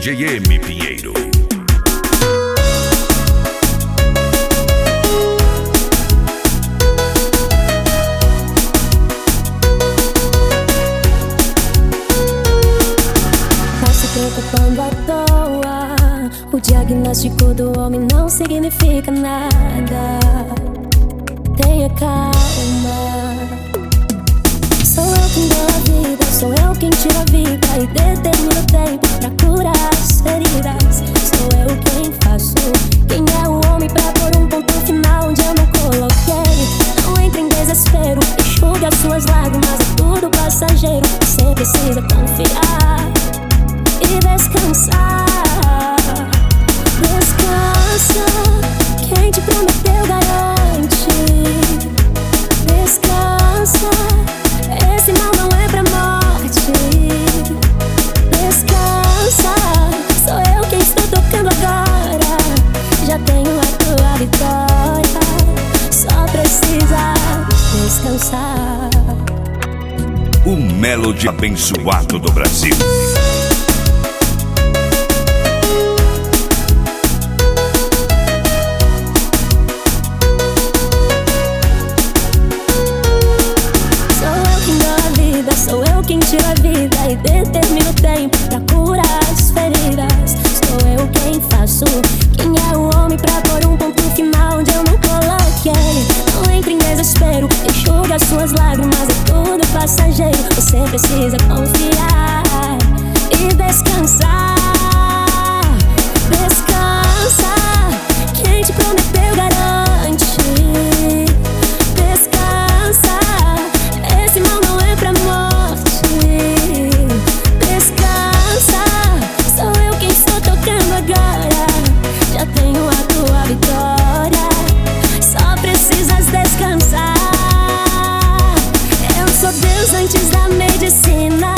Pinheiro. Tá se preocupando à toa. O diagnóstico do homem não significa nada. Tenha calma. Tira a vida e determino o tempo pra curar as feridas. Sou eu quem faço. Quem é o homem pra pôr um ponto final onde eu não coloquei? Não entre em desespero, enxugue as suas lágrimas, é tudo passageiro. Você precisa confiar e descansar. O Melody abençoado do Brasil. Sou eu quem dou a vida, sou eu quem tira a vida e determino o tempo pra curar as feridas. Sou eu quem faço. Entre em desespero, enxuga as suas lágrimas, é tudo passageiro. Você precisa confiar e descansar. Antes da medicina,